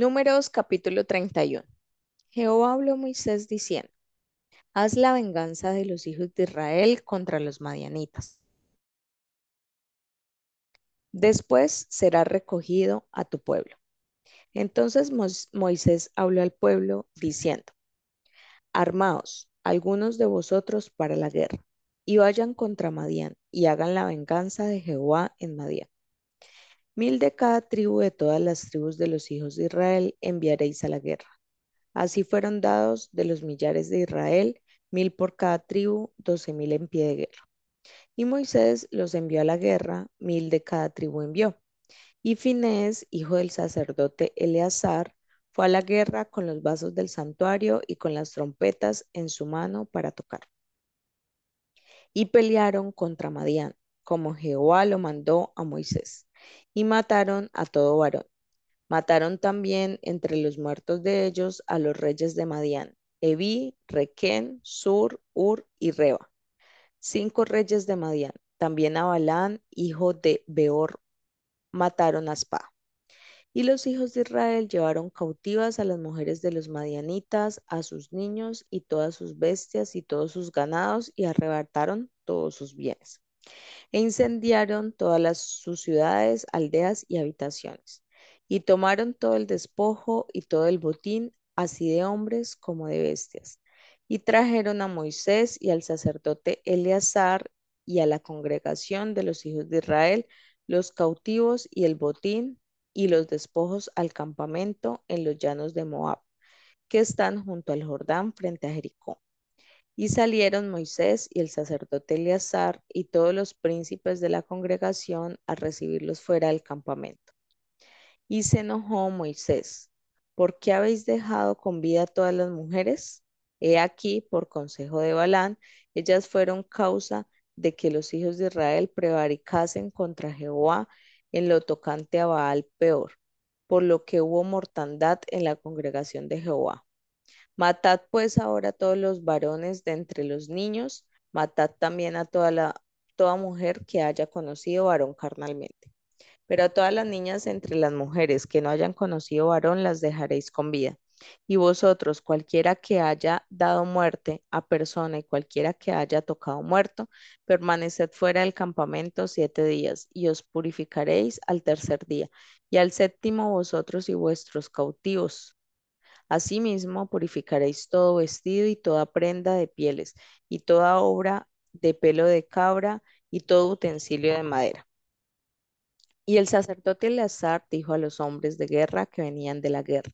Números capítulo 31. Jehová habló a Moisés diciendo, Haz la venganza de los hijos de Israel contra los madianitas. Después será recogido a tu pueblo. Entonces Moisés habló al pueblo diciendo, Armaos algunos de vosotros para la guerra, y vayan contra Madián, y hagan la venganza de Jehová en Madián. Mil de cada tribu de todas las tribus de los hijos de Israel enviaréis a la guerra. Así fueron dados de los millares de Israel, mil por cada tribu, doce mil en pie de guerra. Y Moisés los envió a la guerra, mil de cada tribu envió. Y Finés, hijo del sacerdote Eleazar, fue a la guerra con los vasos del santuario y con las trompetas en su mano para tocar. Y pelearon contra Madián, como Jehová lo mandó a Moisés y mataron a todo varón. Mataron también entre los muertos de ellos a los reyes de Madián, Evi, Requén, Sur, Ur y Reba. Cinco reyes de Madián. También a Balán, hijo de Beor, mataron a Spa. Y los hijos de Israel llevaron cautivas a las mujeres de los madianitas, a sus niños y todas sus bestias y todos sus ganados y arrebataron todos sus bienes e incendiaron todas sus ciudades, aldeas y habitaciones, y tomaron todo el despojo y todo el botín, así de hombres como de bestias, y trajeron a Moisés y al sacerdote Eleazar y a la congregación de los hijos de Israel los cautivos y el botín y los despojos al campamento en los llanos de Moab, que están junto al Jordán frente a Jericó. Y salieron Moisés y el sacerdote Eleazar y todos los príncipes de la congregación a recibirlos fuera del campamento. Y se enojó Moisés, ¿por qué habéis dejado con vida a todas las mujeres? He aquí, por consejo de Balán, ellas fueron causa de que los hijos de Israel prevaricasen contra Jehová en lo tocante a Baal peor, por lo que hubo mortandad en la congregación de Jehová. Matad pues ahora a todos los varones de entre los niños, matad también a toda la toda mujer que haya conocido varón carnalmente. Pero a todas las niñas entre las mujeres que no hayan conocido varón las dejaréis con vida. Y vosotros, cualquiera que haya dado muerte a persona y cualquiera que haya tocado muerto, permaneced fuera del campamento siete días y os purificaréis al tercer día. Y al séptimo vosotros y vuestros cautivos Asimismo, purificaréis todo vestido y toda prenda de pieles, y toda obra de pelo de cabra, y todo utensilio de madera. Y el sacerdote Eleazar dijo a los hombres de guerra que venían de la guerra,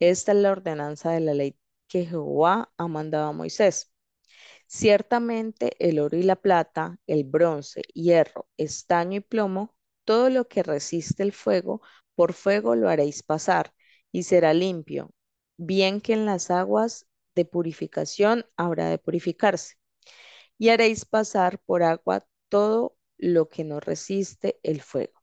esta es la ordenanza de la ley que Jehová ha mandado a Moisés. Ciertamente el oro y la plata, el bronce, hierro, estaño y plomo, todo lo que resiste el fuego, por fuego lo haréis pasar, y será limpio, bien que en las aguas de purificación habrá de purificarse. Y haréis pasar por agua todo lo que no resiste el fuego.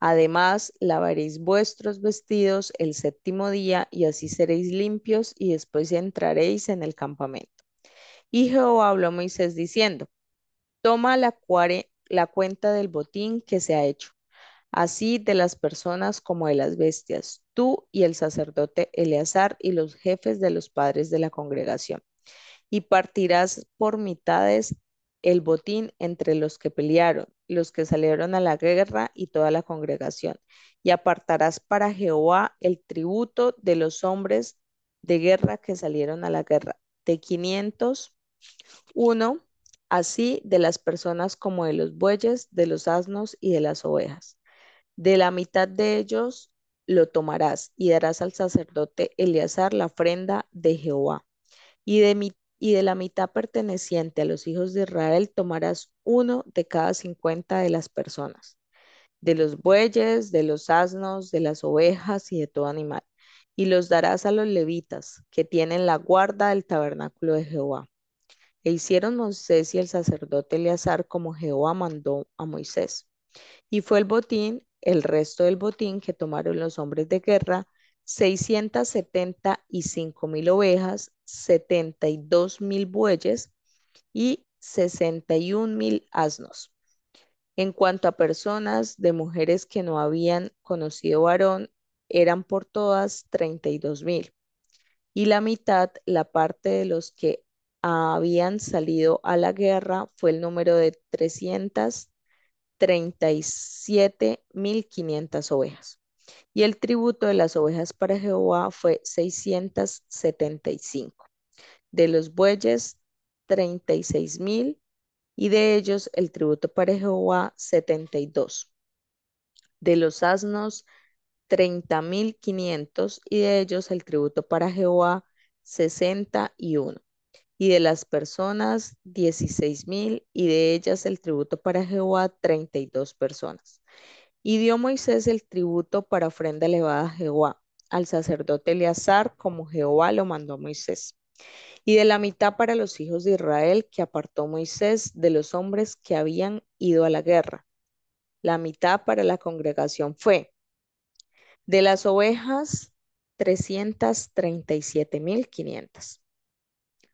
Además, lavaréis vuestros vestidos el séptimo día y así seréis limpios y después entraréis en el campamento. Y Jehová habló a Moisés diciendo, toma la, la cuenta del botín que se ha hecho así de las personas como de las bestias, tú y el sacerdote Eleazar y los jefes de los padres de la congregación. Y partirás por mitades el botín entre los que pelearon, los que salieron a la guerra y toda la congregación. Y apartarás para Jehová el tributo de los hombres de guerra que salieron a la guerra, de 500, uno, así de las personas como de los bueyes, de los asnos y de las ovejas. De la mitad de ellos lo tomarás y darás al sacerdote Eleazar la ofrenda de Jehová. Y de, y de la mitad perteneciente a los hijos de Israel tomarás uno de cada cincuenta de las personas, de los bueyes, de los asnos, de las ovejas y de todo animal. Y los darás a los levitas, que tienen la guarda del tabernáculo de Jehová. E hicieron Moisés y el sacerdote Eleazar como Jehová mandó a Moisés. Y fue el botín el resto del botín que tomaron los hombres de guerra, 675 mil ovejas, 72 mil bueyes y 61 mil asnos. En cuanto a personas de mujeres que no habían conocido varón, eran por todas treinta y dos mil, y la mitad, la parte de los que habían salido a la guerra, fue el número de trescientas treinta y siete mil quinientas ovejas. Y el tributo de las ovejas para Jehová fue seiscientas setenta y cinco. De los bueyes, treinta y de ellos el tributo para Jehová, setenta y dos. De los asnos, treinta mil quinientos, y de ellos el tributo para Jehová, sesenta y de las personas 16 mil, y de ellas el tributo para Jehová 32 personas. Y dio Moisés el tributo para ofrenda elevada a Jehová, al sacerdote Eleazar, como Jehová lo mandó a Moisés. Y de la mitad para los hijos de Israel que apartó Moisés de los hombres que habían ido a la guerra. La mitad para la congregación fue de las ovejas 337.500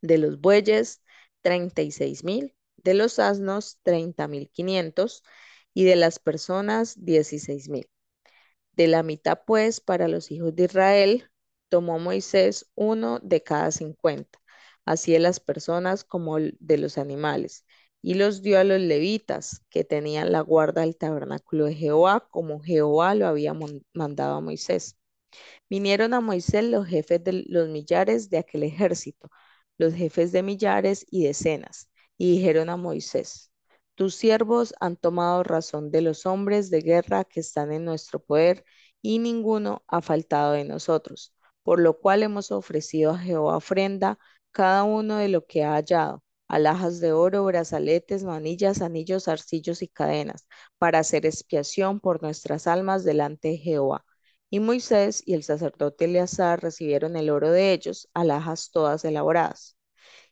de los bueyes, treinta y seis mil. De los asnos, treinta mil quinientos. Y de las personas, dieciséis mil. De la mitad, pues, para los hijos de Israel, tomó Moisés uno de cada cincuenta, así de las personas como de los animales, y los dio a los levitas, que tenían la guarda del tabernáculo de Jehová, como Jehová lo había mandado a Moisés. Vinieron a Moisés los jefes de los millares de aquel ejército, los jefes de millares y decenas, y dijeron a Moisés, tus siervos han tomado razón de los hombres de guerra que están en nuestro poder, y ninguno ha faltado de nosotros, por lo cual hemos ofrecido a Jehová ofrenda, cada uno de lo que ha hallado, alhajas de oro, brazaletes, manillas, anillos, arcillos y cadenas, para hacer expiación por nuestras almas delante de Jehová. Y Moisés y el sacerdote Eleazar recibieron el oro de ellos, alhajas todas elaboradas.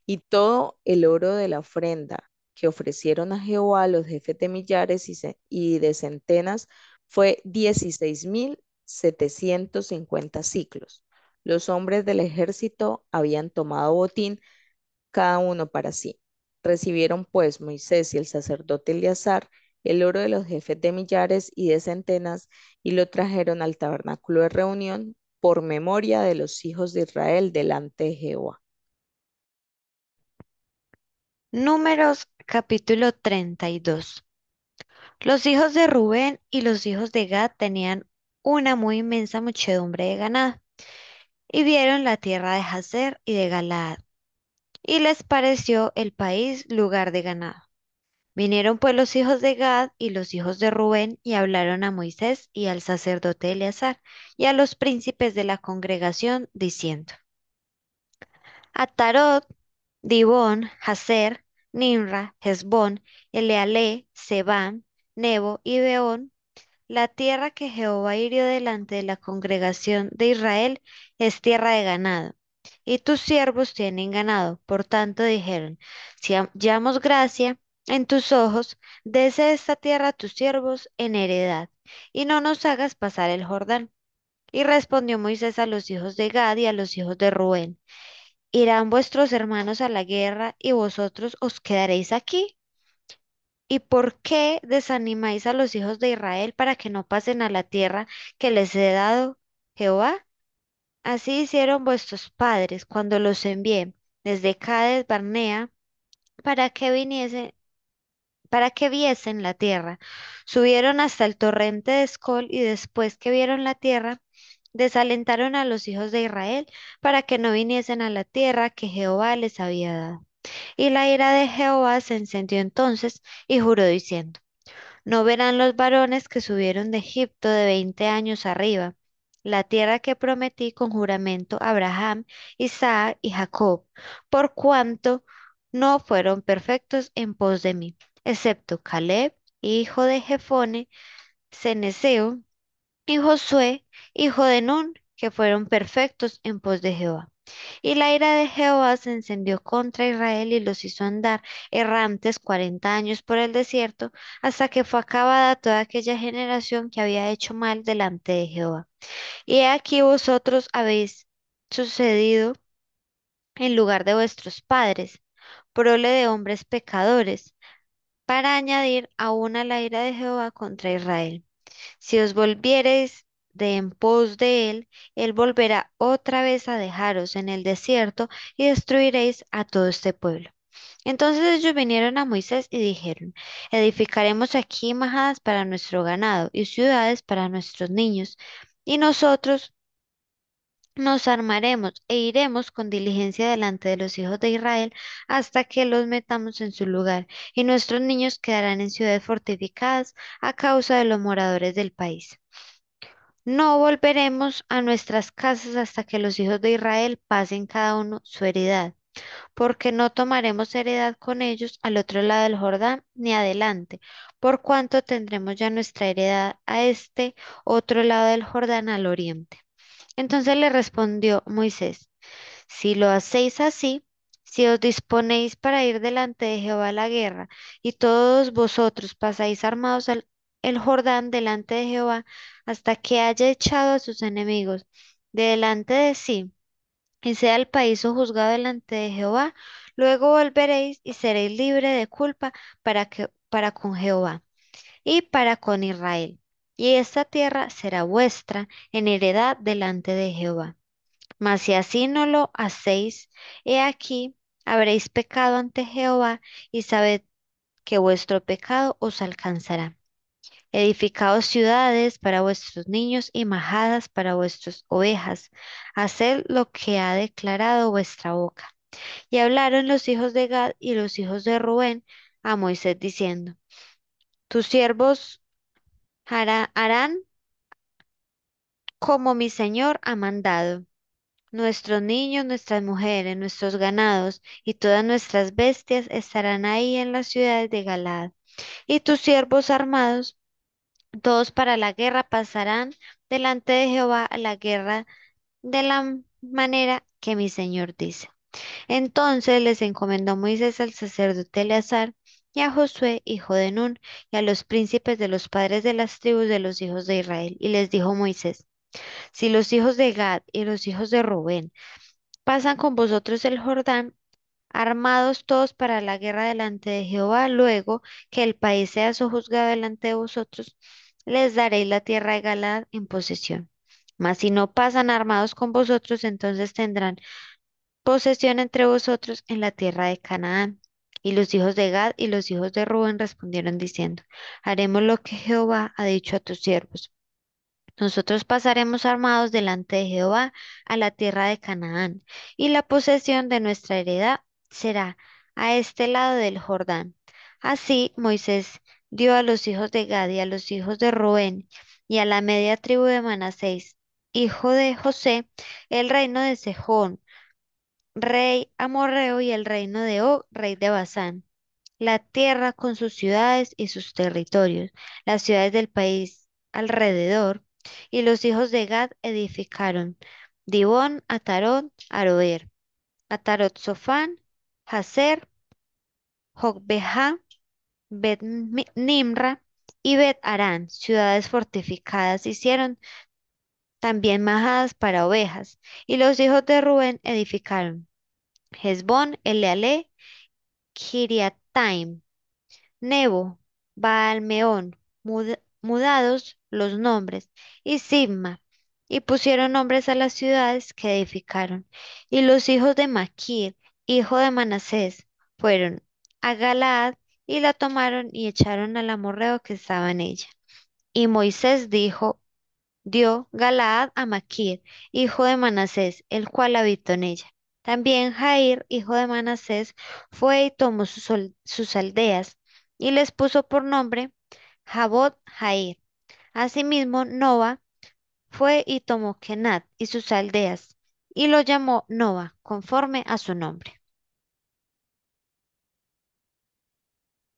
Y todo el oro de la ofrenda que ofrecieron a Jehová los jefes de millares y, de centenas fue dieciséis mil setecientos cincuenta ciclos. Los hombres del ejército habían tomado botín cada uno para sí. Recibieron pues Moisés y el sacerdote Eleazar el oro de los jefes de millares y de centenas y lo trajeron al tabernáculo de reunión por memoria de los hijos de Israel delante de Jehová. Números capítulo 32. Los hijos de Rubén y los hijos de Gad tenían una muy inmensa muchedumbre de ganado y vieron la tierra de Jazer y de Galaad y les pareció el país lugar de ganado. Vinieron pues los hijos de Gad y los hijos de Rubén y hablaron a Moisés y al sacerdote Eleazar y a los príncipes de la congregación diciendo: Atarot, Dibón, Hazer, Nimra, Hezbón, Eleale, Sebán, Nebo y Beón, la tierra que Jehová hirió delante de la congregación de Israel es tierra de ganado y tus siervos tienen ganado. Por tanto dijeron, si hallamos gracia en tus ojos, dese esta tierra a tus siervos en heredad, y no nos hagas pasar el Jordán. Y respondió Moisés a los hijos de Gad y a los hijos de Rubén, ¿irán vuestros hermanos a la guerra y vosotros os quedaréis aquí? ¿Y por qué desanimáis a los hijos de Israel para que no pasen a la tierra que les he dado Jehová? Así hicieron vuestros padres cuando los envié desde Cades Barnea para que viniesen, para que viesen la tierra. Subieron hasta el torrente de Escol y después que vieron la tierra, desalentaron a los hijos de Israel para que no viniesen a la tierra que Jehová les había dado. Y la ira de Jehová se encendió entonces y juró diciendo, No verán los varones que subieron de Egipto de veinte años arriba la tierra que prometí con juramento a Abraham, Isaac y Jacob, por cuanto no fueron perfectos en pos de mí, excepto Caleb, hijo de Jefone, Ceneseo, y Josué, hijo de Nun, que fueron perfectos en pos de Jehová. Y la ira de Jehová se encendió contra Israel y los hizo andar errantes cuarenta años por el desierto, hasta que fue acabada toda aquella generación que había hecho mal delante de Jehová. Y aquí vosotros habéis sucedido en lugar de vuestros padres, prole de hombres pecadores, para añadir aún a la ira de Jehová contra Israel. Si os volviereis de en pos de él, él volverá otra vez a dejaros en el desierto y destruiréis a todo este pueblo. Entonces ellos vinieron a Moisés y dijeron, edificaremos aquí majadas para nuestro ganado y ciudades para nuestros niños, y nosotros nos armaremos e iremos con diligencia delante de los hijos de Israel hasta que los metamos en su lugar, y nuestros niños quedarán en ciudades fortificadas a causa de los moradores del país. No volveremos a nuestras casas hasta que los hijos de Israel pasen cada uno su heredad, porque no tomaremos heredad con ellos al otro lado del Jordán ni adelante, por cuanto tendremos ya nuestra heredad a este otro lado del Jordán al oriente. Entonces le respondió Moisés, si lo hacéis así, si os disponéis para ir delante de Jehová a la guerra, y todos vosotros pasáis armados al el Jordán delante de Jehová, hasta que haya echado a sus enemigos de delante de sí, y sea el país juzgado delante de Jehová, luego volveréis y seréis libre de culpa para que, para con Jehová y para con Israel. Y esta tierra será vuestra en heredad delante de Jehová. Mas si así no lo hacéis, he aquí, habréis pecado ante Jehová y sabed que vuestro pecado os alcanzará. Edificaos ciudades para vuestros niños y majadas para vuestras ovejas. Haced lo que ha declarado vuestra boca. Y hablaron los hijos de Gad y los hijos de Rubén a Moisés diciendo, tus siervos hará- harán como mi señor ha mandado. Nuestros niños, nuestras mujeres, nuestros ganados y todas nuestras bestias estarán ahí en las ciudades de Galaad. Y tus siervos armados Todos para la guerra pasarán delante de Jehová a la guerra de la manera que mi Señor dice. Entonces les encomendó Moisés al sacerdote Eleazar y a Josué, hijo de Nun, y a los príncipes de los padres de las tribus de los hijos de Israel. Y les dijo Moisés, si los hijos de Gad y los hijos de Rubén pasan con vosotros el Jordán, armados todos para la guerra delante de Jehová, luego que el país sea sojuzgado delante de vosotros, les daréis la tierra de Galaad en posesión. Mas si no pasan armados con vosotros, entonces tendrán posesión entre vosotros en la tierra de Canaán. Y los hijos de Gad y los hijos de Rubén respondieron diciendo, haremos lo que Jehová ha dicho a tus siervos. Nosotros pasaremos armados delante de Jehová a la tierra de Canaán, y la posesión de nuestra heredad será a este lado del Jordán. Así Moisés dio a los hijos de Gad y a los hijos de Rubén y a la media tribu de Manasés, hijo de José, el reino de Sejón, rey amorreo, y el reino de Og, rey de Basán la tierra con sus ciudades y sus territorios, las ciudades del país alrededor, y los hijos de Gad edificaron Dibón, Atarot, Aroer, Atarot Sofán, Hazer, Jocbejá, Bet Nimra y Bet Arán, ciudades fortificadas, hicieron también majadas para ovejas, y los hijos de Rubén edificaron Hezbón, Eleale, Kiriataim, Nebo, Baalmeón, mud- mudados los nombres, y Sibma, y pusieron nombres a las ciudades que edificaron. Y los hijos de Maquir, hijo de Manasés, fueron a Galaad y la tomaron y echaron al amorreo que estaba en ella. Y Moisés dijo, dio Galaad a Maquir, hijo de Manasés, el cual habitó en ella. También Jair, hijo de Manasés, fue y tomó sus, aldeas y les puso por nombre Jabot Jair. Asimismo, Noa fue y tomó Kenat y sus aldeas y lo llamó Noa, conforme a su nombre.